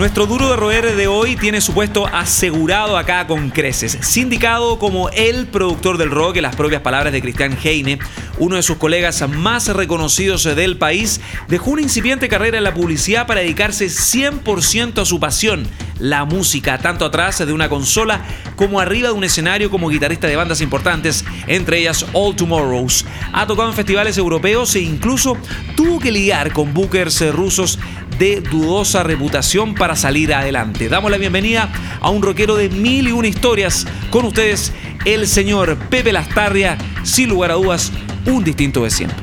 Nuestro duro de roer de hoy tiene su puesto asegurado acá con creces. Sindicado como el productor del rock, en las propias palabras de Cristian Heine, uno de sus colegas más reconocidos del país, dejó una incipiente carrera en la publicidad para dedicarse 100% a su pasión, la música, tanto atrás de una consola como arriba de un escenario como guitarrista de bandas importantes, entre ellas All Tomorrows. Ha tocado en festivales europeos e incluso tuvo que lidiar con bookers rusos de dudosa reputación para salir adelante. Damos la bienvenida a un rockero de mil y una historias. Con ustedes, el señor Pepe Lastarria, sin lugar a dudas, un distinto de siempre.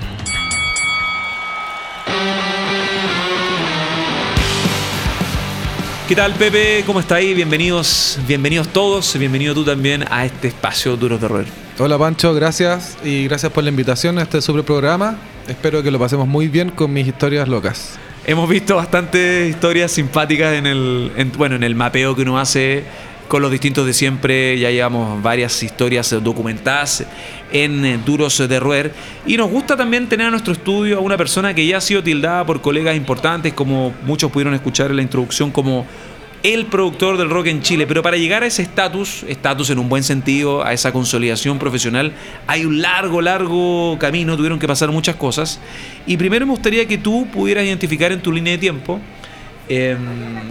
¿Qué tal Pepe? ¿Cómo está ahí? Bienvenidos, bienvenidos todos, bienvenido tú también a este espacio Duros de Roer. Hola Pancho, gracias y gracias por la invitación a este super programa. Espero que lo pasemos muy bien con mis historias locas. Hemos visto bastantes historias simpáticas en el, bueno, en el mapeo que uno hace con los distintos de siempre. Ya llevamos varias historias documentadas en Duros de Roer. Y nos gusta también tener a nuestro estudio a una persona que ya ha sido tildada por colegas importantes, como muchos pudieron escuchar en la introducción, como el productor del rock en Chile. Pero para llegar a ese estatus, estatus en un buen sentido, a esa consolidación profesional, hay un largo, largo camino, tuvieron que pasar muchas cosas. Y primero me gustaría que tú pudieras identificar en tu línea de tiempo eh,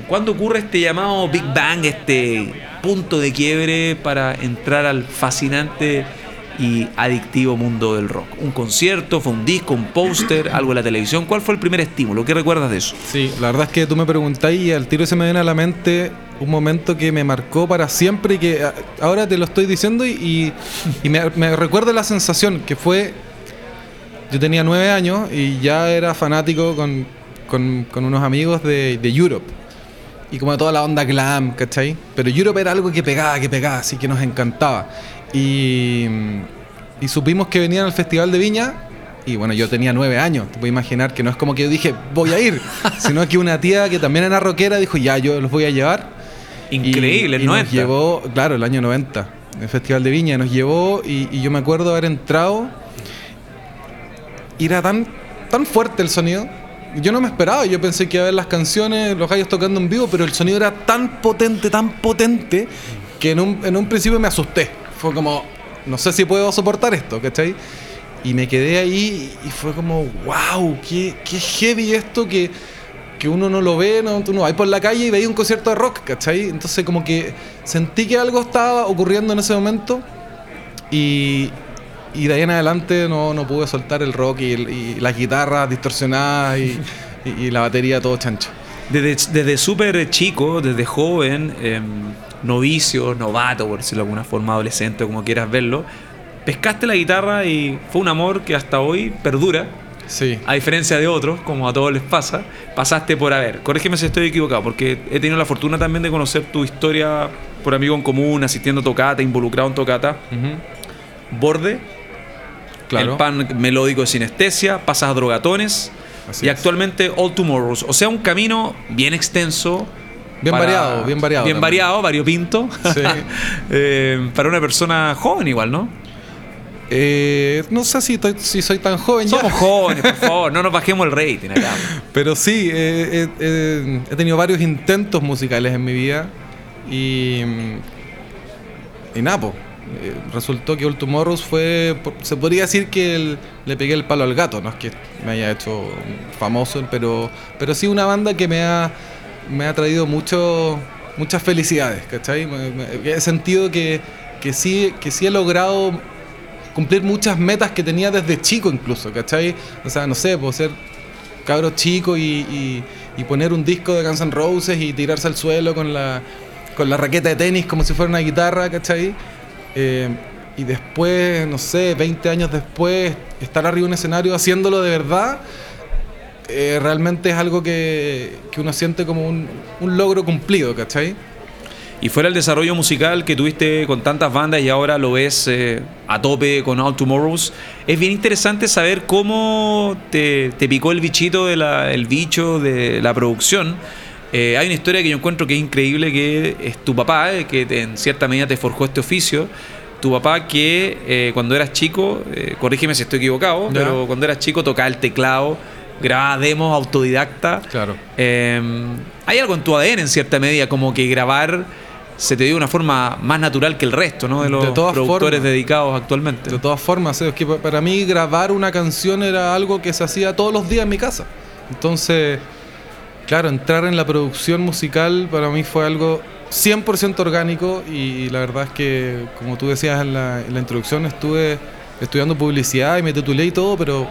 cuándo ocurre este llamado Big Bang, este punto de quiebre para entrar al fascinante y adictivo mundo del rock? ¿Un concierto? ¿Fue un disco? ¿Un póster? ¿Algo en la televisión? ¿Cuál fue el primer estímulo? ¿Qué recuerdas de eso? Sí, la verdad es que tú me preguntáis y al tiro se me viene a la mente un momento que me marcó para siempre y que ahora te lo estoy diciendo y, me, recuerda la sensación que fue, yo tenía nueve años y ya era fanático con, unos amigos de, de Europe y como toda la onda glam, ¿cachai? Pero Europe era algo que pegaba, que pegaba, así que nos encantaba. Y, supimos que venían al Festival de Viña. Y bueno, yo tenía nueve años. Te puedes imaginar que no es como que yo dije, voy a ir. sino que una tía que también era rockera dijo, ya, yo los voy a llevar. Increíble, y, y Nos llevó, claro, el año 90, el Festival de Viña. Nos llevó y, yo me acuerdo haber entrado. Y era tan, tan fuerte el sonido. Yo no me esperaba, yo pensé que iba a ver las canciones, los gallos tocando en vivo, pero el sonido era tan potente, tan potente, que en un, en un principio me asusté fue como, no sé si puedo soportar esto, ¿cachai? Y me quedé ahí y fue como, wow, qué, qué heavy esto que, que uno no lo ve, no, tú no vas por la calle y veis un concierto de rock, ¿cachai? Entonces como que sentí que algo estaba ocurriendo en ese momento y, y de ahí en adelante no, no pude soltar el rock y, las guitarras distorsionadas y, y, la batería todo chancho. Desde, desde súper chico, desde joven, eh novicio, novato, por decirlo de alguna forma, adolescente, como quieras verlo, pescaste la guitarra y fue un amor que hasta hoy perdura. Sí. A diferencia de otros, como a todos les pasa, pasaste por, a ver, corrígeme si estoy equivocado, porque he tenido la fortuna también de conocer tu historia por amigo en común, asistiendo a tocata, involucrado en tocata. Borde, claro. el pan melódico de sinestesia, pasas a drogatones y actualmente All Tomorrows. O sea, un camino bien extenso, Bien variado, bien variado. Bien variado, variopinto. Sí. eh, para una persona joven igual, ¿no? Eh, no sé si, si, soy tan joven Somos jóvenes, por favor, no nos bajemos el rating acá. Pero sí, eh, eh, he tenido varios intentos musicales en mi vida y. Y nada, resultó que All Tomorrows fue. Se podría decir que le pegué el palo al gato, no es que me haya hecho famoso, pero, pero sí una banda que me ha me ha traído mucho, muchas felicidades, ¿cachai? he sentido que, que, sí, que sí he logrado cumplir muchas metas que tenía desde chico incluso, ¿cachai? O sea, no sé, puedo ser cabro chico y, y, poner un disco de Guns N' Roses y tirarse al suelo con la, con la raqueta de tenis como si fuera una guitarra, ¿cachai? Eh, y después, no sé, 20 años después, estar arriba de un escenario haciéndolo de verdad, eh, realmente es algo que, uno siente como un, logro cumplido, ¿cachai? Y fuera el desarrollo musical que tuviste con tantas bandas y ahora lo ves eh, a tope con All Tomorrows, es bien interesante saber cómo te, picó el bichito, de el bicho de la producción. Eh, hay una historia que yo encuentro que es increíble, que es tu papá, eh, que te- en cierta medida te forjó este oficio. Tu papá que eh, cuando eras chico, eh, corrígeme si estoy equivocado, pero cuando eras chico tocaba el teclado, grababa demos autodidacta. Claro. Eh, hay algo en tu ADN en cierta medida, como que grabar se te dio de una forma más natural que el resto, ¿no? De los De todas productores formas. dedicados actualmente. De todas formas, es que pa- para mí grabar una canción era algo que se hacía todos los días en mi casa. Entonces, claro, entrar en la producción musical para mí fue algo 100% orgánico y la verdad es que, como tú decías en la, en la introducción, estuve estudiando publicidad y me titulé y todo, pero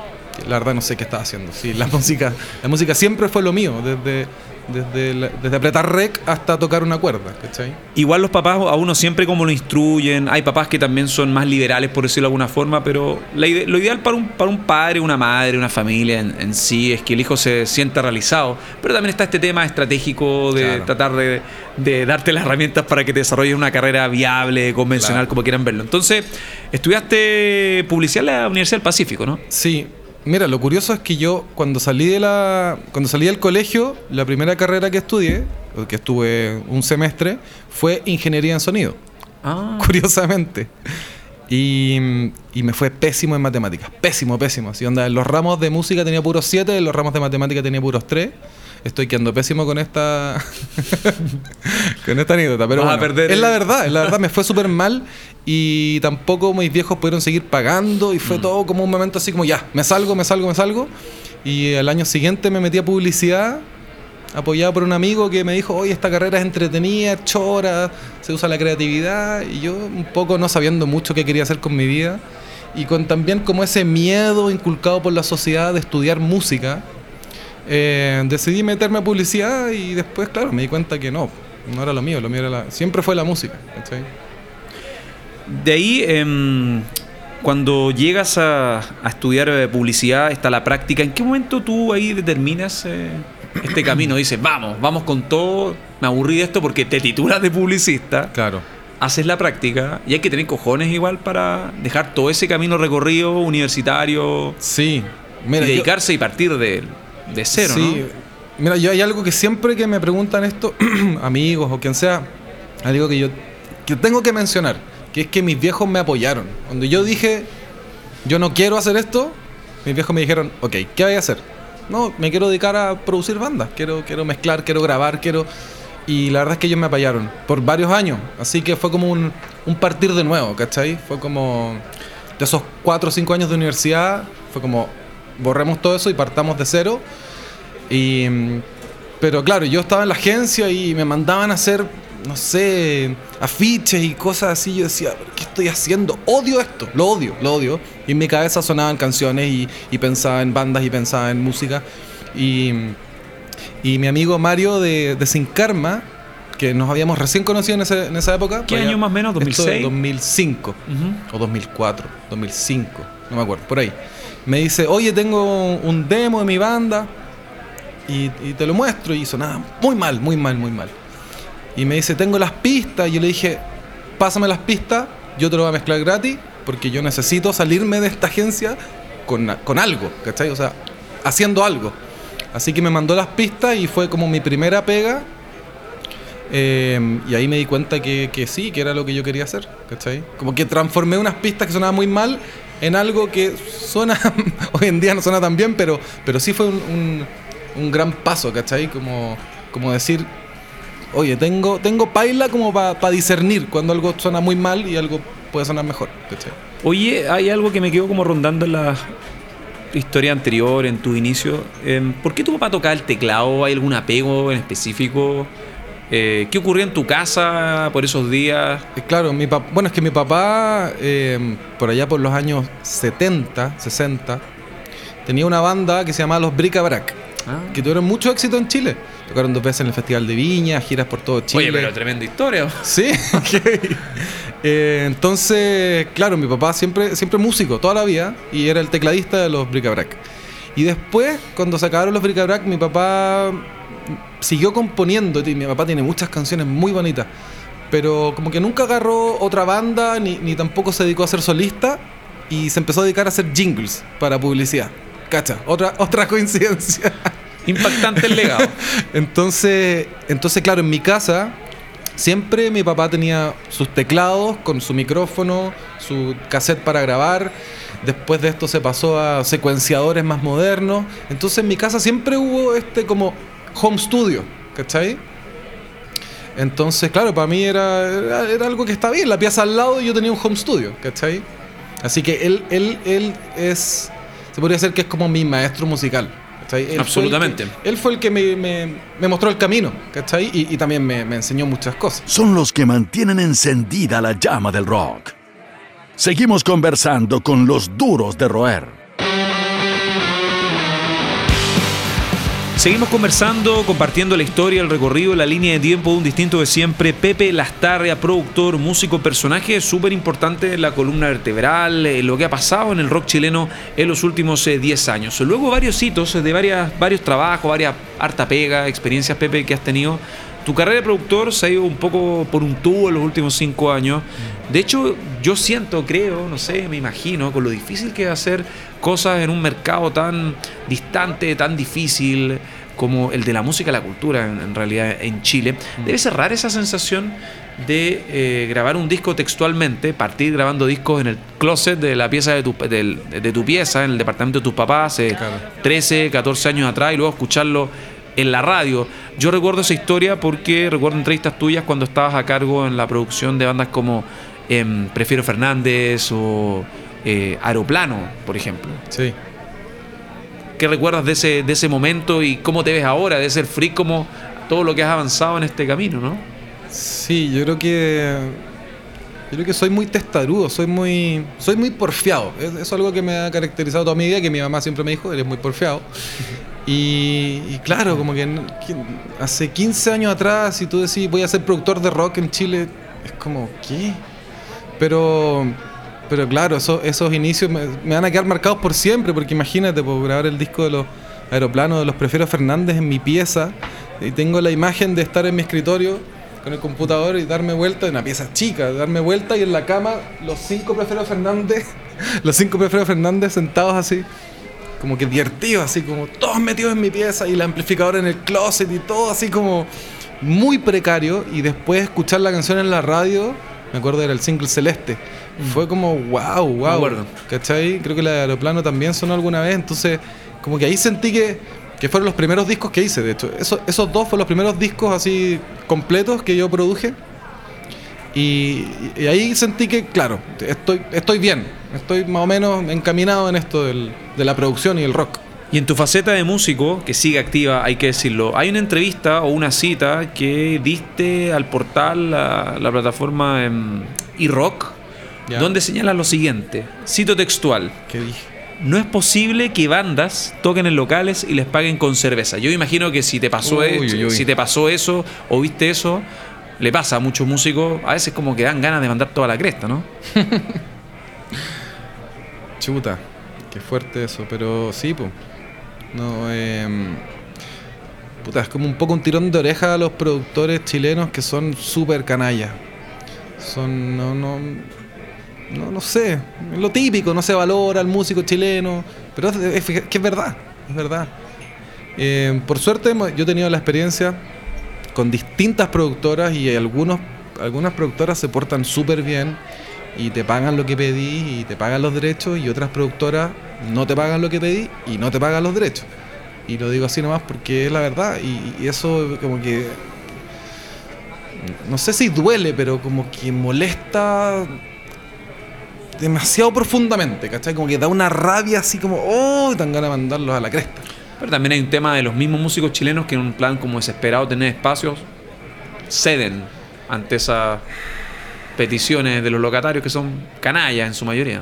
la verdad no sé qué estaba haciendo. Sí, la música, la música siempre fue lo mío, desde, desde, la- desde apretar rec hasta tocar una cuerda, ¿cachai? Igual los papás a uno siempre como lo instruyen, hay papás que también son más liberales por decirlo de alguna forma, pero la ide- lo ideal para un, para un padre, una madre, una familia en, en sí es que el hijo se sienta realizado, pero también está este tema estratégico de Claro. tratar de, de darte las herramientas para que te desarrolles una carrera viable, convencional, Claro. como quieran verlo. Entonces, estudiaste publicidad en la Universidad del Pacífico, ¿no? Sí, mira, lo curioso es que yo cuando salí de la cuando salí del colegio, la primera carrera que estudié, que estuve un semestre, fue ingeniería en sonido, Ah, curiosamente. Y, y me fue pésimo en matemáticas, pésimo, pésimo. Así onda, en los ramos de música tenía puros 7, en los ramos de matemática tenía puros 3. Estoy quedando pésimo con esta con esta anécdota, pero a bueno, perder es la verdad, es la verdad me fue súper mal y tampoco mis viejos pudieron seguir pagando y Mm. fue todo como un momento así como ya, me salgo, me salgo, me salgo. Y al año siguiente me metí a publicidad apoyado por un amigo que me dijo, oye, esta carrera es entretenida, chora, se usa la creatividad, y yo un poco no sabiendo mucho qué quería hacer con mi vida, y con también como ese miedo inculcado por la sociedad de estudiar música, eh, decidí meterme a publicidad y después, claro, me di cuenta que no, no era lo mío, lo mío era la, siempre fue la música. ¿cachai? De ahí, em, cuando llegas a, a estudiar eh, publicidad, está la práctica. ¿En qué momento tú ahí determinas eh, este camino? Dices, vamos, vamos con todo. Me aburrí de esto porque te titulas de publicista, Claro. haces la práctica y hay que tener cojones igual para dejar todo ese camino recorrido universitario Sí. y Mira, yo- dedicarse y partir de, de cero, Sí. ¿no? Mira, yo hay algo que siempre que me preguntan esto, amigos o quien sea, algo que yo que tengo que mencionar, que es que mis viejos me apoyaron. Cuando yo dije, yo no quiero hacer esto, mis viejos me dijeron, ok, ¿qué voy a hacer? No, me quiero dedicar a producir bandas, quiero, quiero mezclar, quiero grabar, quiero... Y la verdad es que ellos me apoyaron por varios años, así que fue como un, un partir de nuevo, ¿cachai? Fue como de esos cuatro o cinco años de universidad, fue como borremos todo eso y partamos de cero. Y, mm, pero claro, yo estaba en la agencia y me mandaban a hacer, no sé, afiches y cosas así. Yo decía, ¿qué estoy haciendo? Odio esto, lo odio, lo odio. Y en mi cabeza sonaban canciones y, y pensaba en bandas y pensaba en música. Y, y mi amigo Mario de, de Sin Karma, que nos habíamos recién conocido en, ese- en esa época. ¿Qué año más o menos? esto ¿2006? 2005 Ujú. o 2004, 2005, no me acuerdo, por ahí. Me dice, oye, tengo un demo de mi banda y, te lo muestro y sonaba muy mal, muy mal, muy mal. Y me dice, tengo las pistas y yo le dije, pásame las pistas, yo te lo voy a mezclar gratis porque yo necesito salirme de esta agencia con, con algo, ¿cachai? O sea, haciendo algo. Así que me mandó las pistas y fue como mi primera pega. Eh, y ahí me di cuenta que, que sí, que era lo que yo quería hacer, ¿cachai? Como que transformé unas pistas que sonaban muy mal en algo que suena, hoy en día no suena tan bien, pero, pero sí fue un, un- gran paso, ¿cachai? Como, como decir, oye, tengo, tengo paila como para discernir cuando algo suena muy mal y algo puede sonar mejor, ¿cachai? Oye, hay algo que me quedó como rondando en la historia anterior, en tu inicio. Em, ¿Por qué tu papá tocaba el teclado? ¿Hay algún apego en específico? Eh, ¿Qué ocurrió en tu casa por esos días? Eh, Claro, mi pap- bueno, es que mi papá, eh, por allá por los años 70, 60, tenía una banda que se llamaba Los Brica Brac, Ah. que tuvieron mucho éxito en Chile. Tocaron dos veces en el Festival de Viña, giras por todo Chile. Oye, pero tremenda historia. Sí, ok. Eh, entonces, claro, mi papá siempre, siempre músico, toda la vida, y era el tecladista de los Bricabrac. Y después, cuando se acabaron los Bricabrac, mi papá siguió componiendo. y Mi papá tiene muchas canciones muy bonitas, pero como que nunca agarró otra banda, ni, ni tampoco se dedicó a ser solista, y se empezó a dedicar a hacer jingles para publicidad. Cacha, otra, otra coincidencia. Impactante el legado. entonces, entonces, claro, en mi casa siempre mi papá tenía sus teclados con su micrófono, su cassette para grabar. Después de esto se pasó a secuenciadores más modernos. Entonces en mi casa siempre hubo este como home studio, ¿cachai? Entonces, claro, para mí era, era, algo que está bien. La pieza al lado y yo tenía un home studio, ¿cachai? Así que él, él, él es, se podría decir que es como mi maestro musical. Absolutamente. él fue el que me, me, mostró el camino, ¿cachai? Y, y también me, me enseñó muchas cosas. Son los que mantienen encendida la llama del rock. Seguimos conversando con los duros de roer. Seguimos conversando, compartiendo la historia, el recorrido, la línea de tiempo de un distinto de siempre. Pepe Lastarria, productor, músico, personaje súper importante en la columna vertebral, eh, lo que ha pasado en el rock chileno en los últimos 10 eh, años. Luego varios hitos de varias, varios trabajos, varias harta pega, experiencias, Pepe, que has tenido. Tu carrera de productor se ha ido un poco por un tubo en los últimos cinco años. De hecho, yo siento, creo, no sé, me imagino, con lo difícil que es hacer cosas en un mercado tan distante, tan difícil como el de la música y la cultura en, realidad en Chile. Mm. Debe ser rara esa sensación de eh, grabar un disco textualmente, partir grabando discos en el closet de la pieza de tu, de, tu pieza, en el departamento de tus papás, hace 13, 14 años atrás, y luego escucharlo en la radio. Yo recuerdo esa historia porque recuerdo entrevistas tuyas cuando estabas a cargo en la producción de bandas como em, Prefiero Fernández o eh, Aeroplano, por ejemplo. Sí. ¿Qué recuerdas de ese, de ese momento y cómo te ves ahora, de ser free como todo lo que has avanzado en este camino, no? Sí, yo creo que yo creo que soy muy testarudo, soy muy soy muy porfiado. Es algo que me ha caracterizado toda mi vida, que mi mamá siempre me dijo, eres muy porfiado. Y, claro, como que hace 15 años atrás, si tú decís voy a ser productor de rock en Chile, es como, ¿qué? Pero pero claro, esos inicios me, van a quedar marcados por siempre, porque imagínate, puedo grabar el disco de los aeroplanos de los Prefiero Fernández en mi pieza y tengo la imagen de estar en mi escritorio con el computador y darme vuelta, en una pieza chica, darme vuelta y en la cama los cinco Prefiero Fernández, los cinco Prefiero Fernández sentados así, como que divertidos, así como todos metidos en mi pieza y el amplificador en el closet y todo así como muy precario y después escuchar la canción en la radio, me acuerdo era el single Celeste fue como, wow, wow. ¿Cachai? Creo que la de Aeroplano también sonó alguna vez, entonces como que ahí sentí que, que fueron los primeros discos que hice, de hecho. Eso, esos dos fueron los primeros discos así completos que yo produje. Y, ahí sentí que, claro, estoy, estoy bien, estoy más o menos encaminado en esto del, de la producción y el rock. Y en tu faceta de músico, que sigue activa, hay que decirlo, hay una entrevista o una cita que diste al portal, la, la plataforma en iRock, donde señala lo siguiente, cito textual. ¿Qué dije? No es posible que bandas toquen en locales y les paguen con cerveza. Yo imagino que si te pasó, eso, si te pasó eso o viste eso, le pasa a muchos músicos, a veces como que dan ganas de mandar toda la cresta, ¿no? Chuta, qué fuerte eso, pero sí, pues. No, eh, puta, es como un poco un tirón de oreja a los productores chilenos que son súper canallas. Son, no, no, no, no sé, lo típico, no se valora al músico chileno, pero es, que es verdad, es verdad. Eh, por suerte yo he tenido la experiencia con distintas productoras y algunos, algunas productoras se portan súper bien y te pagan lo que pedí y te pagan los derechos y otras productoras no te pagan lo que pedí y no te pagan los derechos. Y lo digo así nomás porque es la verdad y, eso como que no sé si duele, pero como que molesta demasiado profundamente, ¿cachai? Como que da una rabia así como, oh, tan ganas de mandarlos a la cresta. Pero también hay un tema de los mismos músicos chilenos que en un plan como desesperado tener espacios, ceden ante esas peticiones de los locatarios que son canallas en su mayoría.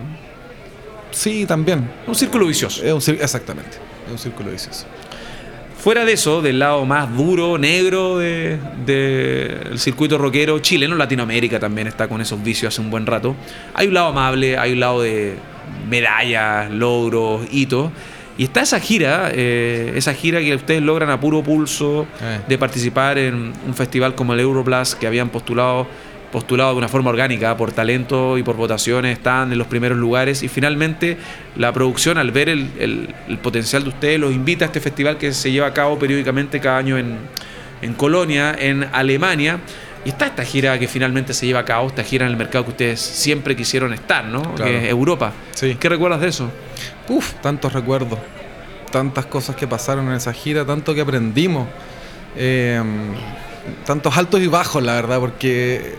Sí, también. Un círculo vicioso. Es un, exactamente, es un círculo vicioso. Fuera de eso, del lado más duro, negro del de, circuito rockero chileno, Latinoamérica también está con esos vicios hace un buen rato. Hay un lado amable, hay un lado de medallas, logros, hitos. Y está esa gira, eh, esa gira que ustedes logran a puro pulso eh. de participar en un festival como el Euroblast que habían postulado postulados de una forma orgánica, por talento y por votaciones, están en los primeros lugares y finalmente la producción al ver el, el- el potencial de ustedes los invita a este festival que se lleva a cabo periódicamente cada año en, en Colonia, en Alemania. Y está esta gira que finalmente se lleva a cabo, esta gira en el mercado que ustedes siempre quisieron estar, ¿no? Claro. Que es Europa. Sí. ¿Qué recuerdas de eso? Uf, tantos recuerdos, tantas cosas que pasaron en esa gira, tanto que aprendimos, eh, tantos altos y bajos, la verdad, porque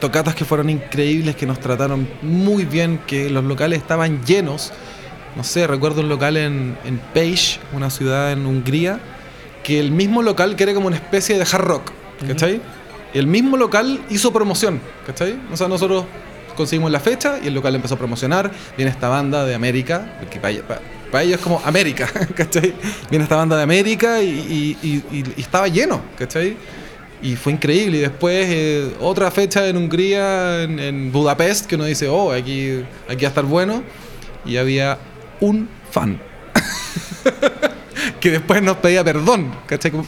tocatas que fueron increíbles, que nos trataron muy bien, que los locales estaban llenos. No sé, recuerdo un local en, en Page, una ciudad en Hungría, que el mismo local que era como una especie de hard rock, ¿cachai? El mismo local hizo promoción, ¿cachai? O sea, nosotros conseguimos la fecha y el local empezó a promocionar. Viene esta banda de América, que para, para- para ellos es como América, ¿cachai? Viene esta banda de América y, y- y- y- estaba lleno, ¿cachai? Y fue increíble. Y después eh, otra fecha en Hungría, en, Budapest, que uno dice, oh, aquí, aquí va a estar bueno. Y había un fan que después nos pedía perdón, ¿cachai? Como,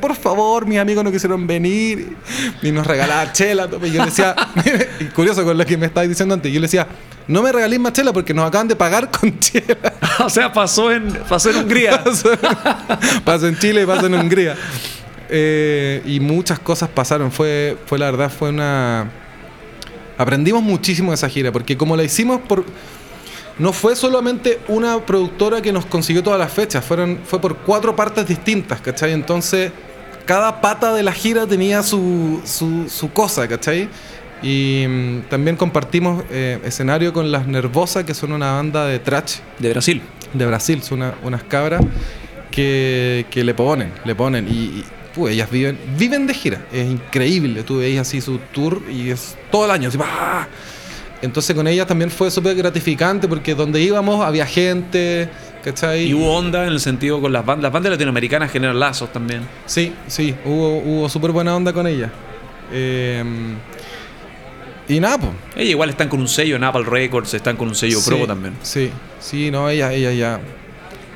por favor, mis amigos no quisieron venir. Y nos regalaba chela. Y yo le decía, y curioso con lo que me estabas diciendo antes, yo le decía, no me regaléis más chela porque nos acaban de pagar con chela. o sea, pasó en, pasó en Hungría. Pasó, pasó en Chile y pasó en Hungría. Eh, y muchas cosas pasaron. Fue, fue la verdad, fue una. Aprendimos muchísimo de esa gira, porque como la hicimos por. No fue solamente una productora que nos consiguió todas las fechas, fueron, fue por cuatro partes distintas, ¿cachai? Entonces, cada pata de la gira tenía su, su, su cosa, ¿cachai? Y mm, también compartimos eh, escenario con Las Nervosas, que son una banda de trash De Brasil. de Brasil, son una- unas cabras que, que le ponen, le ponen y, y, pues, ellas viven, viven de gira, es increíble, tú veis así su tour y es todo el año, así, ¡ah! Entonces con ellas también fue súper gratificante porque donde íbamos había gente, ¿cachai? Y hubo onda en el sentido con las bandas. Las bandas latinoamericanas generan lazos también. Sí, sí, hubo, hubo súper buena onda con ellas. Eh, y nada, pues. Ellas igual están con un sello en Apple Records, están con un sello Sí, Pro también. Sí, sí, no, ellas, ellas ya.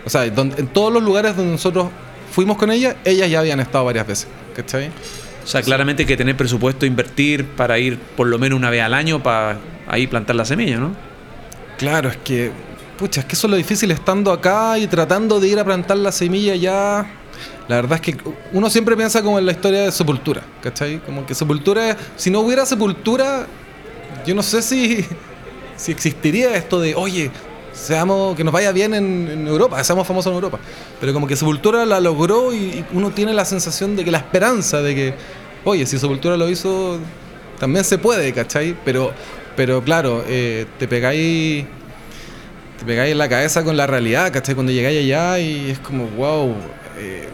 O sea, donde- en todos los lugares donde nosotros fuimos con ellas, ellas ya habían estado varias veces, ¿cachai? O sea, claramente hay que tener presupuesto, invertir para ir por lo menos una vez al año para ahí plantar la semilla, ¿no? Claro, es que, pucha, es que eso es lo difícil estando acá y tratando de ir a plantar la semilla ya. La verdad es que uno siempre piensa como en la historia de Sepultura, ¿cachai? Como que Sepultura, si no hubiera Sepultura, yo no sé si, si existiría esto de, oye, seamos, que nos vaya bien en, Europa, seamos famosos en Europa. Pero como que Sepultura la logró y, y uno tiene la sensación de que la esperanza de que, oye, si Sepultura lo hizo, también se puede, ¿cachai? Pero, pero claro, eh, te pegáis te pegáis en la cabeza con la realidad, ¿cachai? Cuando llegáis allá y es como, wow. eh,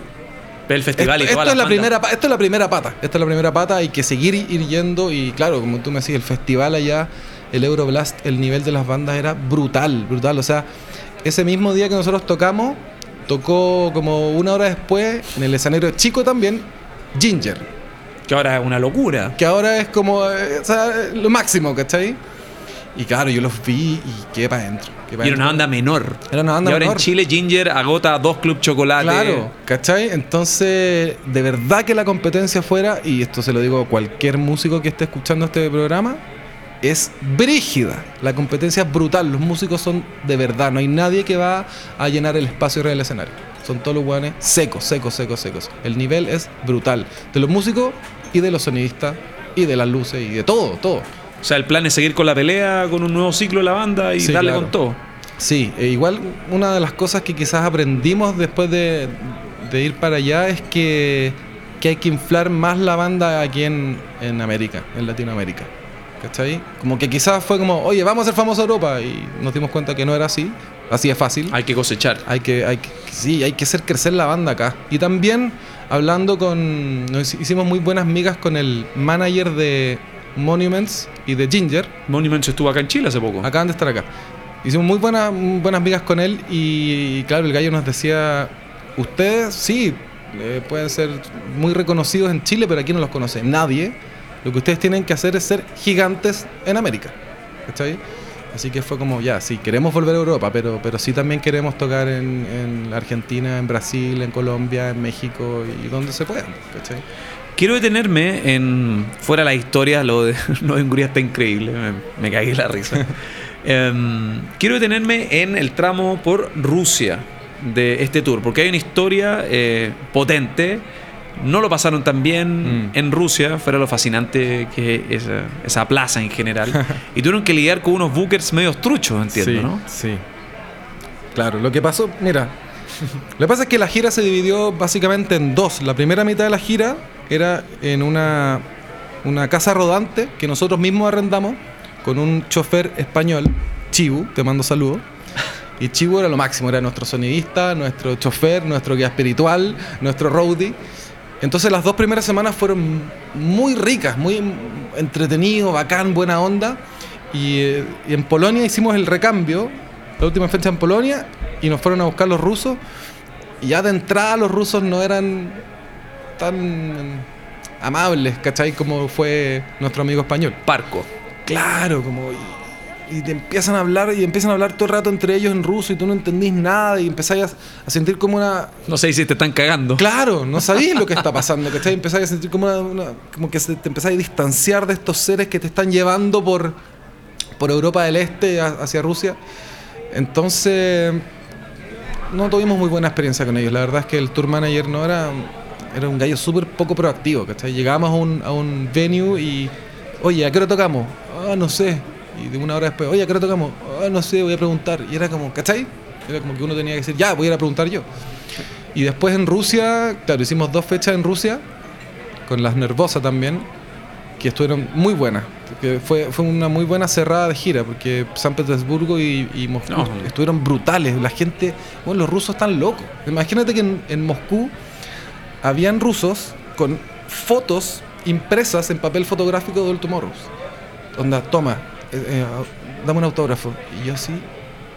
el festival esto, y esto es la primera, esto es la primera pata. Esto es la primera pata. Hay que seguir ir yendo. Y claro, como tú me decís, el festival allá, el Euroblast, el nivel de las bandas era brutal, brutal. O sea, ese mismo día que nosotros tocamos, tocó como una hora después, en el escenario chico también, Ginger. Que ahora es una locura. Que ahora es como eh, o sea, lo máximo, ¿cachai? Y claro, yo los vi y quedé para adentro. quedé pa' Y era una banda menor. Era una banda y ahora menor. en Chile Ginger agota dos Club Chocolate. Claro, ¿cachai? Entonces, de verdad que la competencia fuera, y esto se lo digo a cualquier músico que esté escuchando este programa, es brígida. La competencia es brutal. Los músicos son de verdad. No hay nadie que va a llenar el espacio arriba del escenario. Son todos los guanes secos, secos, secos, secos. El nivel es brutal. De los músicos y de los sonidistas y de las luces y de todo, todo. O sea, el plan es seguir con la pelea, con un nuevo ciclo de la banda y Sí, darle claro. con todo. Sí, e igual una de las cosas que quizás aprendimos después de, de ir para allá es que, que hay que inflar más la banda aquí en, en América, en Latinoamérica. ¿Cachai? Como que quizás fue como, oye, vamos a ser famosos Europa y nos dimos cuenta que no era así, así es fácil. Hay que cosechar. Hay que, hay que- sí, hay que hacer crecer la banda acá. Y también hablando con, nos hicimos muy buenas migas con el manager de Monuments y de Ginger, Monuments estuvo acá en Chile hace poco. Acaban de estar acá. Hicimos muy buenas, muy buenas migas con él y, claro, el gallo nos decía, ustedes sí, eh, pueden ser muy reconocidos en Chile, pero aquí no los conoce nadie. Lo que ustedes tienen que hacer es ser gigantes en América. ¿Cachai? Así que fue como, ya, sí, queremos volver a Europa, pero, pero sí también queremos tocar en, en Argentina, en Brasil, en Colombia, en México y donde se pueda. ¿Cachai? Quiero detenerme en. Fuera la historia, lo de, de Hungría está increíble. Me, me cagué la risa. Em, quiero detenerme en el tramo por Rusia de este tour, porque hay una historia eh, potente. No lo pasaron tan bien Mm. en Rusia, fuera lo fascinante que es esa, esa plaza en general. y tuvieron que lidiar con unos bookers medio truchos, entiendo, sí, ¿no? Sí. Claro, lo que pasó, mira, lo que pasa es que la gira se dividió básicamente en dos. La primera mitad de la gira era en una, una casa rodante que nosotros mismos arrendamos con un chofer español, Chibu, te mando saludos. Y Chibu era lo máximo, era nuestro sonidista, nuestro chofer, nuestro guía espiritual, nuestro roadie. Entonces las dos primeras semanas fueron muy ricas, muy entretenido, bacán, buena onda. Y, eh, y en Polonia hicimos el recambio, la última fecha en Polonia, y nos fueron a buscar los rusos. Y ya de entrada los rusos no eran tan amables, ¿cachai? Como fue nuestro amigo español. Parco. Claro, como. Y, te empiezan a hablar y empiezan a hablar todo el rato entre ellos en ruso y tú no entendís nada y empezáis a, a sentir como una. No sé si te están cagando. Claro, no sabís lo que está pasando, ¿cachai? Empezáis a sentir como una. una- como que te empezáis a distanciar de estos seres que te están llevando por, por Europa del Este a- hacia Rusia. Entonces. No tuvimos muy buena experiencia con ellos. La verdad es que el tour manager no era. Era un gallo súper poco proactivo, ¿cachai? Llegábamos a un, a un venue y. Oye, ¿a qué hora tocamos? Ah, no sé. Y de una hora después, oye, ¿a qué hora tocamos? Ah, no sé, voy a preguntar. Y era como, ¿cachai? Era como que uno tenía que decir, ya, voy a ir a preguntar yo. Y después en Rusia, claro, hicimos dos fechas en Rusia, con las Nervosa también, que estuvieron muy buenas. Que fue, fue una muy buena cerrada de gira, porque San Petersburgo y, y Moscú No. estuvieron brutales. La gente, bueno, los rusos están locos. Imagínate que en, en Moscú habían rusos con fotos impresas en papel fotográfico de Old Tomorrows. Onda, toma, eh, eh, dame un autógrafo. Y yo así,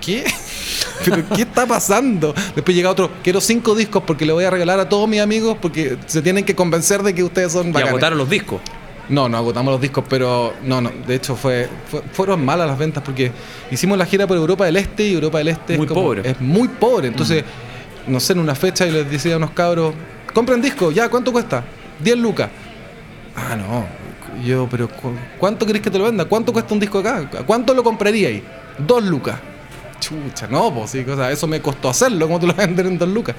¿qué? ¿Pero qué está pasando? Después llega otro, quiero cinco discos porque le voy a regalar a todos mis amigos porque se tienen que convencer de que ustedes son Y bacanes. agotaron los discos. No, no agotamos los discos, pero no, no. De hecho, fue, fue- fueron malas las ventas porque hicimos la gira por Europa del Este y Europa del Este Muy es, como- pobre. es muy pobre. Entonces, no sé, en una fecha y les decía a unos cabros, compren disco, ya, ¿cuánto cuesta? 10 lucas. Ah, no. Yo, pero ¿cu- ¿cuánto querés que te lo venda? ¿Cuánto cuesta un disco acá? ¿A cuánto lo compraría ahí? Dos lucas. Chucha, no, pues sí, o sea, eso me costó hacerlo, ¿cómo te lo vender en dos lucas?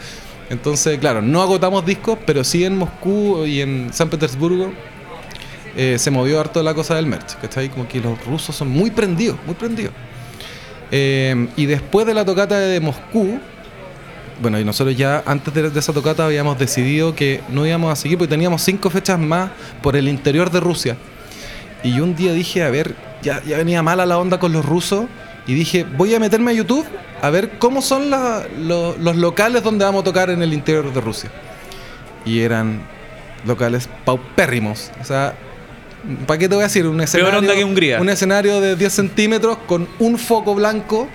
Entonces, claro, no agotamos discos, pero sí en Moscú y en San Petersburgo eh, se movió harto la cosa del merch, ¿cachai? Como que los rusos son muy prendidos, muy prendidos. Eh, y después de la tocata de Moscú, bueno, y nosotros ya antes de, de esa tocata habíamos decidido que no íbamos a seguir porque teníamos cinco fechas más por el interior de Rusia. Y yo un día dije, a ver, ya, ya venía mala la onda con los rusos y dije, voy a meterme a YouTube a ver cómo son la- lo- los locales donde vamos a tocar en el interior de Rusia. Y eran locales paupérrimos. O sea, ¿para qué te voy a decir? Un escenario, onda que Hungría. Un escenario de 10 centímetros con un foco blanco.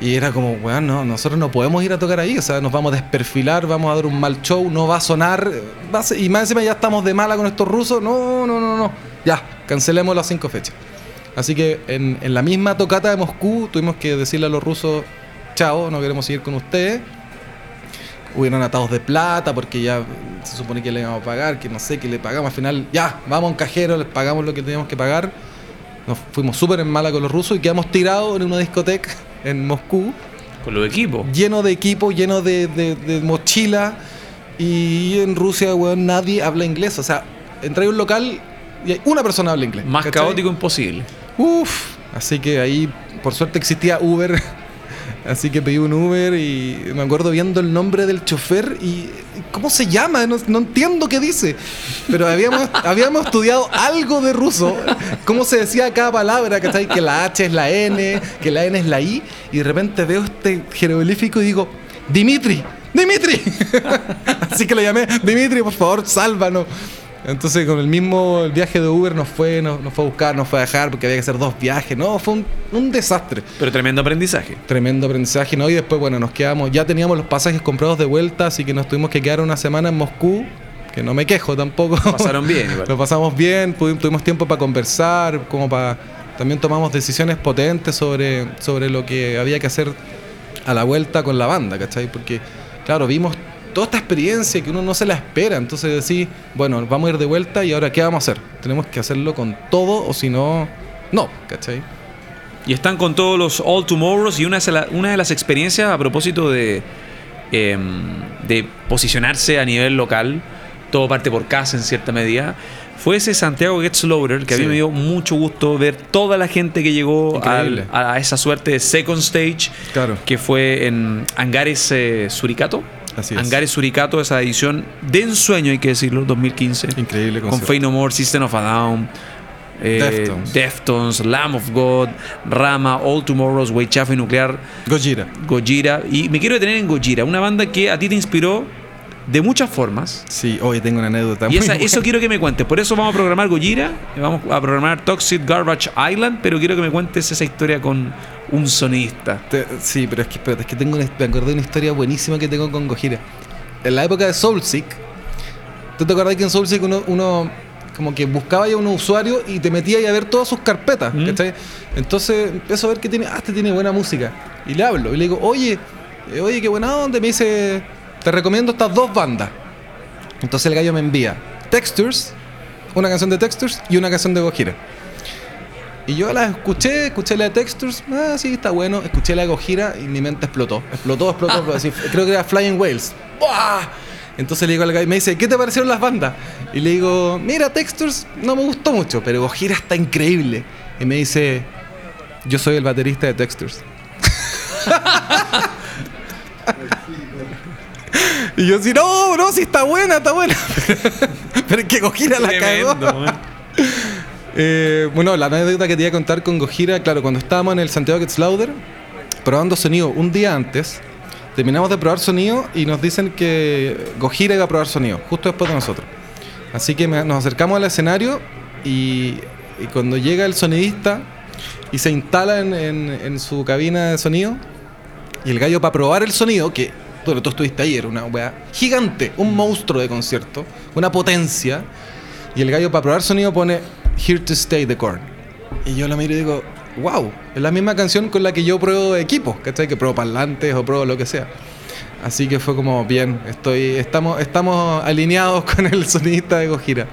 Y era como, weón, no, nosotros no podemos ir a tocar ahí. O sea, nos vamos a desperfilar, vamos a dar un mal show, no va a sonar. y más encima ya estamos de mala con estos rusos. No, no, no, no. Ya, cancelemos las cinco fechas. Así que en, en la misma tocata de Moscú tuvimos que decirle a los rusos, chao, no queremos seguir con ustedes. Hubieron atados de plata porque ya se supone que le íbamos a pagar, que no sé, que le pagamos al final. Ya, vamos a un cajero, les pagamos lo que teníamos que pagar. Nos fuimos súper en mala con los rusos y quedamos tirados en una discoteca en Moscú, Con los equipos. lleno de equipo, lleno de, de, de mochila. Y en Rusia, weón, nadie habla inglés. O sea, entré a un local y hay una persona habla inglés. Más ¿cachai? caótico imposible. Uf, así que ahí por suerte existía Uber. Así que pedí un Uber y me acuerdo viendo el nombre del chofer y ¿cómo se llama? No, entiendo qué dice. Pero habíamos, habíamos estudiado algo de ruso, cómo se decía cada palabra, ¿cachai? Que la H es la N, que la N es la I, y de repente veo este jeroglífico y digo, Dimitri, Dimitri. Así que le llamé, Dimitri, por favor, sálvanos. Entonces con el mismo el viaje de Uber nos fue, nos, nos fue a buscar, nos fue a dejar porque había que hacer dos viajes. No, fue un, un desastre. Pero tremendo aprendizaje. Tremendo aprendizaje, ¿no? Y después, bueno, nos quedamos, ya teníamos los pasajes comprados de vuelta, así que nos tuvimos que quedar una semana en Moscú, que no me quejo tampoco. Pasaron bien igual. Lo pasamos bien, pudi- tuvimos tiempo para conversar, como para... También tomamos decisiones potentes sobre, sobre lo que había que hacer a la vuelta con la banda, ¿cachai? Porque, claro, vimos toda esta experiencia que uno no se la espera. Entonces decís, bueno, vamos a ir de vuelta y ahora ¿qué vamos a hacer? Tenemos que hacerlo con todo o si no, no, ¿cachai? Y están con todos los All Tomorrows y una, una de las experiencias a propósito de, em, de posicionarse a nivel local, todo parte por casa en cierta medida, fue ese Santiago Gets Loader, que a mí me dio mucho gusto ver toda la gente que llegó a esa suerte de second stage, claro. que fue en Angares eh, Suricato. Así Angares Suricato, esa edición de ensueño, hay que decirlo, 2015. Increíble Con Fey No More, System of a Down. Eh, Deftones. Lamb of God, Rama, All Tomorrows, Weichafe Nuclear, Gojira. Gojira. Y me quiero detener en Gojira, una banda que a ti te inspiró de muchas formas. Sí, hoy tengo una anécdota. Y eso quiero que me cuentes. Por eso vamos a programar Gojira, vamos a programar Toxic Garbage Island, pero quiero que me cuentes esa historia con un sonista. sí, pero es que, espérate, es que tengo una, me acordé de una historia buenísima que tengo con Gojira. En la época de Soulseek, ¿tú te acordás que en Soulseek uno, uno como que buscaba ya un usuario y te metía a ver todas sus carpetas, mm. Entonces empiezo a ver que tiene, ah, este tiene buena música. Y le hablo, y le digo, oye, eh, oye, qué buena onda. Me dice, te recomiendo estas dos bandas. Entonces el gallo me envía Textures, una canción de Textures y una canción de Gojira. Y yo la escuché, escuché la de Textures, ah, sí, está bueno. Escuché la de Gojira y mi mente explotó. Explotó, explotó. creo que era Flying Whales. Entonces le digo al gallo, me dice, ¿qué te parecieron las bandas? Y le digo, mira, Textures no me gustó mucho, pero Gojira está increíble. Y me dice, yo soy el baterista de Textures. Y yo así, no, no, si está buena, está buena. Pero es que Gojira la cagó. Eh, bueno, la anécdota que te iba a contar con Gojira, claro, cuando estábamos en el Santiago Gets Louder, probando sonido un día antes, terminamos de probar sonido y nos dicen que Gojira iba a probar sonido, justo después de nosotros. Así que nos acercamos al escenario y, cuando llega el sonidista y se instala en, su cabina de sonido, y el gallo para probar el sonido, que bueno, tú estuviste ayer, una weá gigante, un monstruo de concierto, una potencia. Y el gallo para probar sonido pone Here to Stay the Corn. Y yo la miro y digo, wow, es la misma canción con la que yo pruebo equipos, ¿cachai? Que pruebo parlantes o pruebo lo que sea. Así que fue como, bien, estoy, estamos, estamos alineados con el sonidista de Gojira.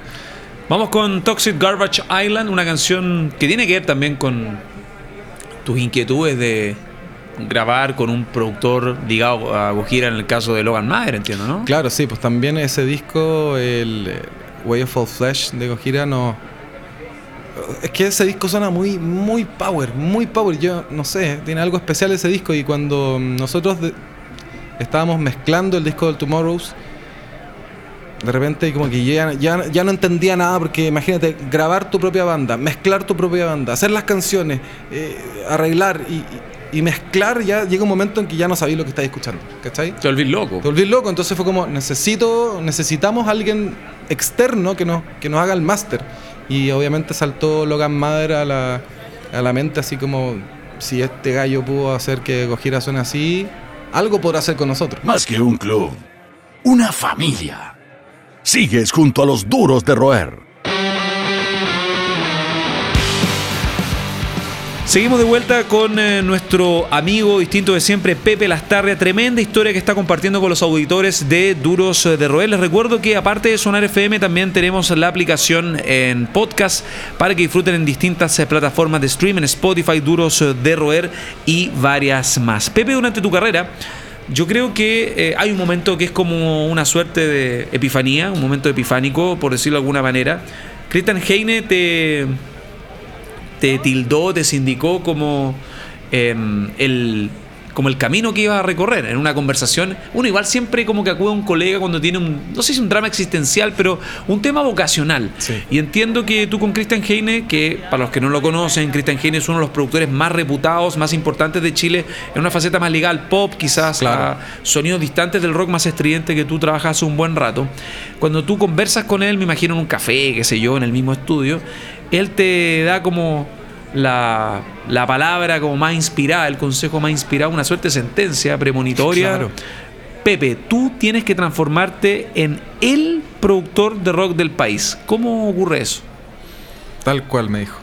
Vamos con Toxic Garbage Island, una canción que tiene que ver también con tus inquietudes de, grabar con un productor ligado a Gojira en el caso de Logan Mayer, entiendo, ¿no? Claro, sí, pues también ese disco, el eh, Way of All Flesh de Gojira, no. Es que ese disco suena muy, muy power, muy power. Yo no sé, tiene algo especial ese disco. Y cuando nosotros estábamos mezclando el disco del Tomorrows, de repente como que ya, ya, ya, no entendía nada porque imagínate, grabar tu propia banda, mezclar tu propia banda, hacer las canciones, eh, arreglar y, y mezclar, ya llega un momento en que ya no sabéis lo que estáis escuchando, ¿cachai? Te volvís loco. Te volvís loco, entonces fue como, necesito, necesitamos alguien externo que nos, que nos haga el máster. Y obviamente saltó Logan Mother a la, a la mente, así como, si este gallo pudo hacer que Gojira suene así, algo podrá hacer con nosotros. Más que un club, una familia. Sigues junto a los duros de roer. Seguimos de vuelta con eh, nuestro amigo distinto de siempre, Pepe Lastarria. Tremenda historia que está compartiendo con los auditores de Duros de Roer. Les recuerdo que aparte de Sonar FM también tenemos la aplicación en podcast para que disfruten en distintas eh, plataformas de streaming, Spotify, Duros de Roer y varias más. Pepe, durante tu carrera... Yo creo que eh, hay un momento que es como una suerte de epifanía, un momento epifánico, por decirlo de alguna manera. Christian Heine te, te tildó, te sindicó como em, el como el camino que iba a recorrer en una conversación. Uno igual siempre como que acude a un colega cuando tiene un, no sé si un drama existencial, pero un tema vocacional. Y entiendo que tú con Christian Heine, que para los que no lo conocen, Christian Heine es uno de los productores más reputados, más importantes de Chile, en una faceta más legal, pop quizás, a sonidos distantes del rock más estridente que tú trabajas hace un buen rato. Cuando tú conversas con él, me imagino en un café, qué sé yo, en el mismo estudio, él te da como la, palabra como más inspirada, el consejo más inspirado, una suerte de sentencia premonitoria. Pepe, tú tienes que transformarte en el productor de rock del país. ¿Cómo ocurre eso? Tal cual me dijo.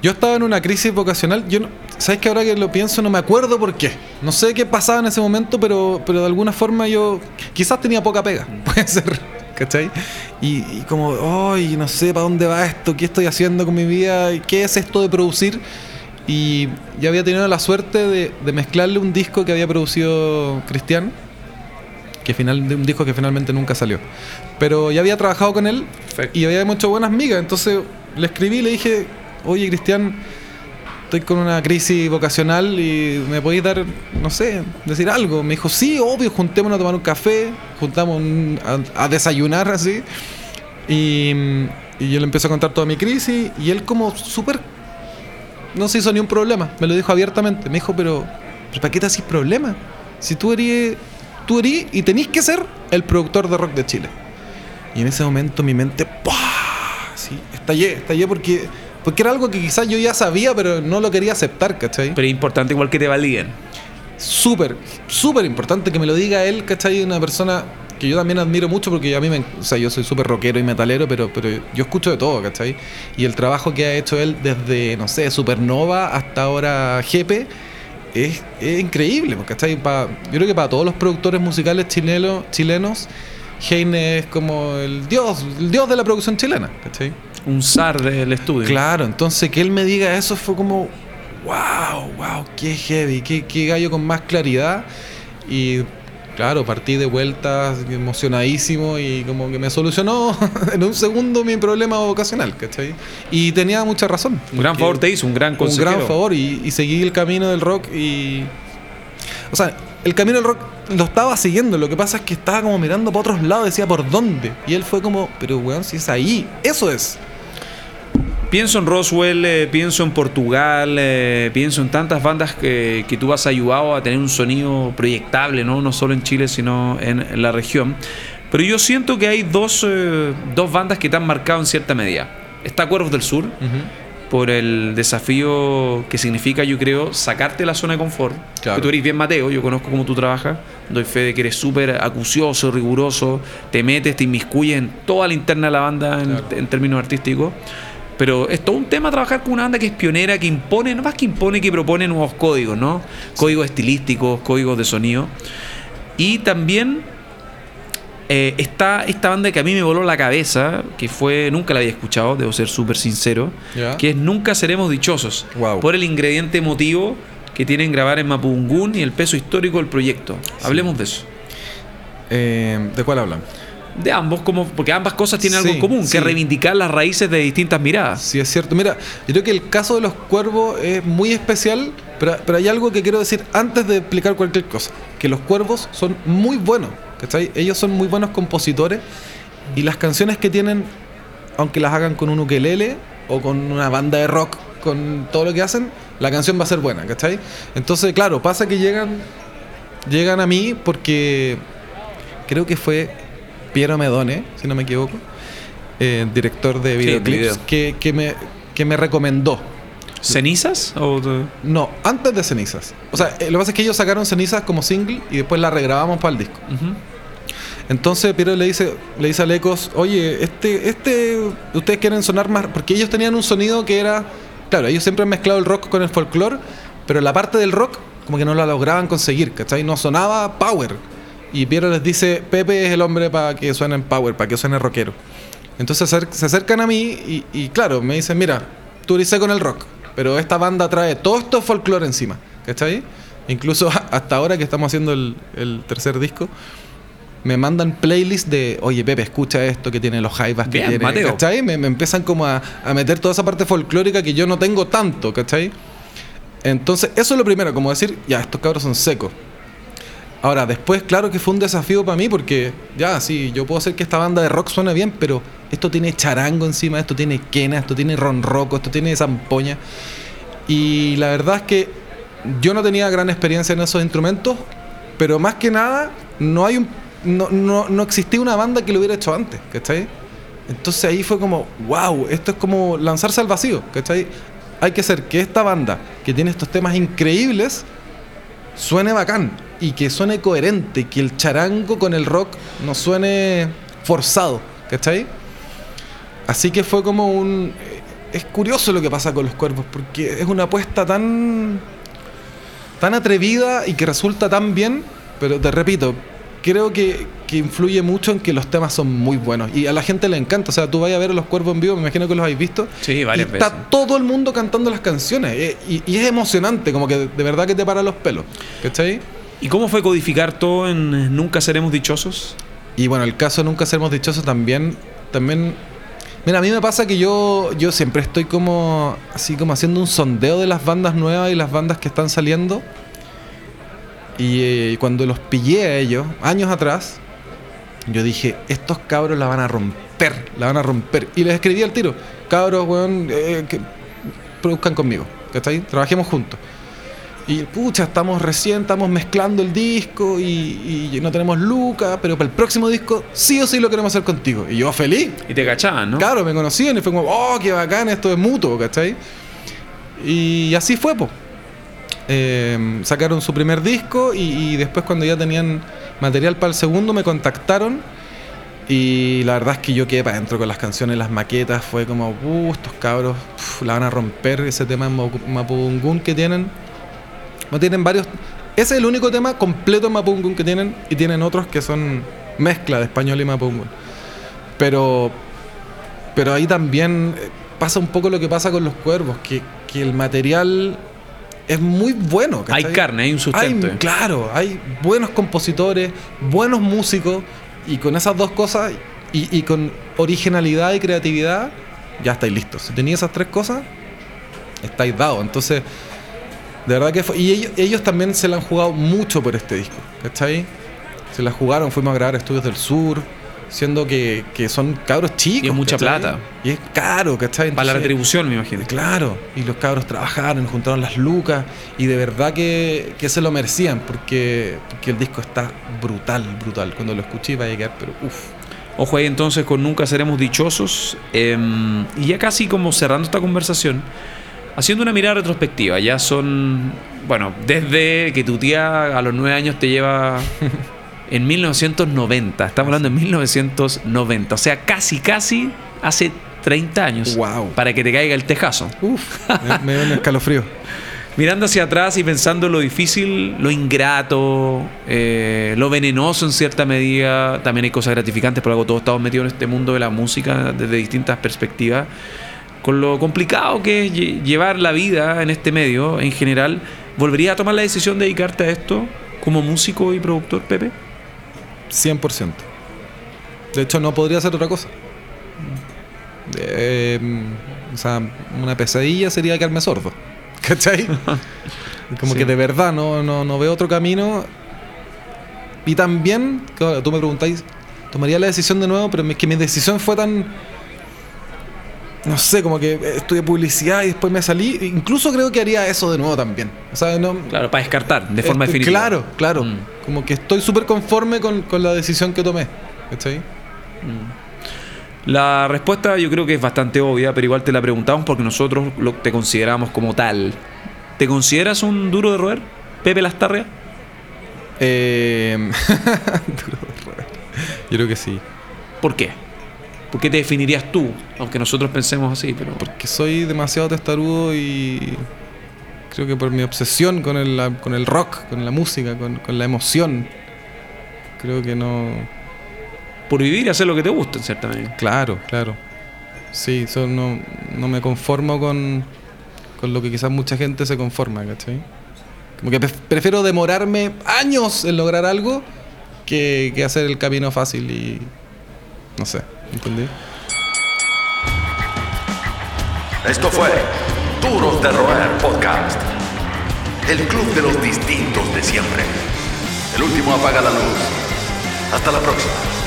Yo estaba en una crisis vocacional. Yo ¿Sabes que ahora que lo pienso no me acuerdo por qué? No sé qué pasaba en ese momento, pero, pero de alguna forma yo quizás tenía poca pega, puede ser, ¿cachai? Y, y como, ay, no sé para dónde va esto, qué estoy haciendo con mi vida, qué es esto de producir. Y ya había tenido la suerte de, de mezclarle un disco que había producido Cristian, que final, de un disco que finalmente nunca salió. Pero ya había trabajado con él Perfecto. y había hecho buenas migas, entonces le escribí y le dije, oye Cristian, estoy con una crisis vocacional y me podéis dar, no sé, decir algo. Me dijo, sí, obvio, juntémonos a tomar un café, juntamos un- a, desayunar así. Y, yo le empecé a contar toda mi crisis y él como súper... No se hizo ni un problema, me lo dijo abiertamente. Me dijo, pero, pero ¿para qué te haces problema? Si tú eres, tú eres y tenés que ser el productor de rock de Chile. Y en ese momento mi mente, ¡pah! Sí, estallé, estallé porque, porque era algo que quizás yo ya sabía, pero no lo quería aceptar, ¿cachai? Pero es importante igual que te validen. Súper, súper importante que me lo diga él, ¿cachai? Una persona que yo también admiro mucho porque a mí me... O sea, yo soy súper rockero y metalero, pero, pero yo escucho de todo, ¿cachai? Y el trabajo que ha hecho él desde, no sé, Supernova hasta ahora Jepe es, es increíble, ¿cachai? Pa- yo creo que para todos los productores musicales chilenos, chilenos Heine es como el dios, el dios de la producción chilena, ¿cachai? Un zar del estudio. Claro, entonces que él me diga eso fue como, wow, wow, qué heavy, qué, qué gallo con más claridad. Y claro, partí de vuelta emocionadísimo y como que me solucionó en un segundo mi problema vocacional, ¿cachai? Y tenía mucha razón. Un gran favor te hizo, un gran un consejero. gran favor y, y seguí el camino del rock y... O sea, el camino del rock lo estaba siguiendo, lo que pasa es que estaba como mirando para otros lados, decía por dónde. Y él fue como, pero weón, si es ahí, eso es. Pienso en Roswell, eh, pienso en Portugal, eh, pienso en tantas bandas que, que tú has ayudado a tener un sonido proyectable, ¿no? no solo en Chile, sino en, en la región. Pero yo siento que hay dos, eh, dos bandas que te han marcado en cierta medida. Está Cuervos del Sur, por el desafío que significa, yo creo, sacarte de la zona de confort. Claro. Que tú eres bien Mateo, yo conozco cómo tú trabajas, doy fe de que eres súper acucioso, riguroso, te metes, te inmiscuyes en toda la interna de la banda en, Claro. en términos artísticos. Pero es todo un tema trabajar con una banda que es pionera, que impone, no más que impone, que propone nuevos códigos, ¿no? Códigos estilísticos, códigos de sonido. Y también eh, está esta banda que a mí me voló la cabeza, que fue, nunca la había escuchado, debo ser súper sincero, que es Nunca Seremos Dichosos, Wow. por el ingrediente emotivo que tienen grabar en Mapungún y el peso histórico del proyecto. Hablemos de eso. Eh, ¿De cuál hablan? De ambos, como, porque ambas cosas tienen algo Sí, en común, sí. que reivindicar las raíces de distintas miradas. Sí, es cierto. Mira, yo creo que el caso de los cuervos es muy especial, pero, pero hay algo que quiero decir antes de explicar cualquier cosa. Que los cuervos son muy buenos, ¿cachai? Ellos son muy buenos compositores y las canciones que tienen, aunque las hagan con un ukelele o con una banda de rock, con todo lo que hacen, la canción va a ser buena, ¿cachai? Entonces, claro, pasa que llegan, llegan a mí porque creo que fue Piero Medone, si no me equivoco, eh, director de videoclips, video. que, que me, que me recomendó. ¿Cenizas? O No, antes de Cenizas. O sea, eh, lo que pasa es que ellos sacaron Cenizas como single y después la regrabamos para el disco. Entonces Piero le dice, le dice a Lecos, oye, este, este, ustedes quieren sonar más, porque ellos tenían un sonido que era, claro, ellos siempre han mezclado el rock con el folclore, pero la parte del rock como que no la lograban conseguir, ¿cachai? No sonaba power. Y Piero les dice, Pepe es el hombre para que suenen power, para que suene rockero. Entonces se acer- se acercan a mí y, y claro, me dicen, mira, tú con el rock, pero esta banda trae todo esto folclore encima, ¿cachai? Incluso hasta ahora que estamos haciendo el, el tercer disco, me mandan playlists de, oye Pepe, escucha esto que tiene los jaivas que Bien, tiene, Mateo. ¿cachai? Me, me empiezan como a, a meter toda esa parte folclórica que yo no tengo tanto, ¿cachai? Entonces, eso es lo primero, como decir, ya, estos cabros son secos. Ahora, después, claro que fue un desafío para mí porque, ya, sí, yo puedo hacer que esta banda de rock suene bien, pero esto tiene charango encima, esto tiene quena, esto tiene ronroco, esto tiene zampoña. Y la verdad es que yo no tenía gran experiencia en esos instrumentos, pero más que nada, no hay un. No, no, no existía una banda que lo hubiera hecho antes, ¿cachai? Entonces ahí fue como, wow, esto es como lanzarse al vacío, ¿cachai? Hay que hacer que esta banda, que tiene estos temas increíbles, suene bacán y que suene coherente, que el charango con el rock no suene forzado, ¿cachai? Así que fue como un... es curioso lo que pasa con los cuervos, porque es una apuesta tan, tan atrevida y que resulta tan bien, pero te repito, creo que, que influye mucho en que los temas son muy buenos y a la gente le encanta. O sea, tú vayas a ver a los cuervos en vivo, me imagino que los habéis visto. Sí, varias y está veces. todo el mundo cantando las canciones eh, y, y es emocionante, como que de verdad que te para los pelos. ¿Cachai? ¿Y cómo fue codificar todo en Nunca Seremos Dichosos? Y bueno, el caso Nunca Seremos Dichosos también, también... Mira, a mí me pasa que yo, yo siempre estoy como así como haciendo un sondeo de las bandas nuevas y las bandas que están saliendo. Y eh, cuando los pillé a ellos, años atrás, yo dije, estos cabros la van a romper, la van a romper. Y les escribí al tiro, cabros, weón, eh, que produzcan conmigo, ¿cachai? Trabajemos juntos. Y pucha, estamos recién, estamos mezclando el disco y, y no tenemos lucas, pero para el próximo disco sí o sí lo queremos hacer contigo. Y yo feliz. Y te cachaban, ¿no? Claro, me conocían y fue como, oh, qué bacán, esto es mutuo, ¿cachai? Y así fue, pues. sacaron su primer disco y, y después cuando ya tenían material para el segundo me contactaron y la verdad es que yo quedé para adentro con las canciones, las maquetas, fue como, uh, estos cabros uf, la van a romper, ese tema en Mapu- Mapudungun que tienen. No tienen varios. Ese es el único tema completo en Mapudungun que tienen y tienen otros que son mezcla de español y Mapudungun. Pero pero ahí también eh, pasa un poco lo que pasa con los cuervos, que, que el material es muy bueno. Hay carne, hay un sustento. Hay- claro, hay buenos compositores, buenos músicos, y con esas dos cosas, y, y con originalidad y creatividad, ya estáis listos. Si tenéis esas tres cosas, estáis dados. Entonces, de verdad que fue. Y ellos, ellos también se la han jugado mucho por este disco, ¿cachai? Se la jugaron, fuimos a grabar Estudios del Sur, siendo que, que son cabros chicos. Y es mucha ¿cachai? plata. Y es caro, ¿cachai? Para la Entonces- retribución, me imagino. Claro, y los cabros trabajaron, juntaron las lucas y de verdad que, que se lo merecían porque, porque el disco está brutal, brutal. Cuando lo escuché iba a llegar, pero uff. Ojo ahí entonces con Nunca Seremos Dichosos. Eh, y ya casi como cerrando esta conversación, haciendo una mirada retrospectiva. Ya son, bueno, desde que tu tía a los nueve años te lleva en 1990. Estamos hablando de 1990. O sea, casi, casi hace 30 años. Wow. Para que te caiga el tejazo. Uf, me, me dio un escalofrío. Mirando hacia atrás y pensando lo difícil, lo ingrato, eh, lo venenoso en cierta medida, también hay cosas gratificantes, por algo todos estamos metidos en este mundo de la música desde distintas perspectivas, con lo complicado que es lle- llevar la vida en este medio en general, ¿volverías a tomar la decisión de dedicarte a esto como músico y productor, Pepe? 100%. De hecho, no podría ser otra cosa. Eh, o sea, una pesadilla sería quedarme sordo. ¿Cachai? Como Sí. que de verdad no, no, no veo otro camino. Y también, claro, tú me preguntáis, tomaría la decisión de nuevo, pero es que mi decisión fue tan. No sé, como que estudié publicidad y después me salí. Incluso creo que haría eso de nuevo también. O sea, no, Claro, para descartar de forma eh, definitiva. Claro, claro. Mm. Como que estoy súper conforme con, con la decisión que tomé. ¿Cachai? La respuesta yo creo que es bastante obvia, pero igual te la preguntamos porque nosotros lo, te consideramos como tal. ¿Te consideras un duro de roer, Pepe Lastarria? Eh, duro de roer. Yo creo que sí. ¿Por qué? ¿Por qué te definirías tú? Aunque nosotros pensemos así, pero... Porque soy demasiado testarudo y creo que por mi obsesión con el, la- con el rock, con la música, con, con la emoción, creo que no... Por vivir y hacer lo que te gusta, en cierta medida. Claro, claro. Sí, so- no, no me conformo con, con lo que quizás mucha gente se conforma, ¿cachai? Como que pref- prefiero demorarme años en lograr algo que, que hacer el camino fácil y... No sé, ¿entendí? Esto fue Duros de Roer Podcast. El club de los distintos de siempre. El último apaga la luz. Hasta la próxima.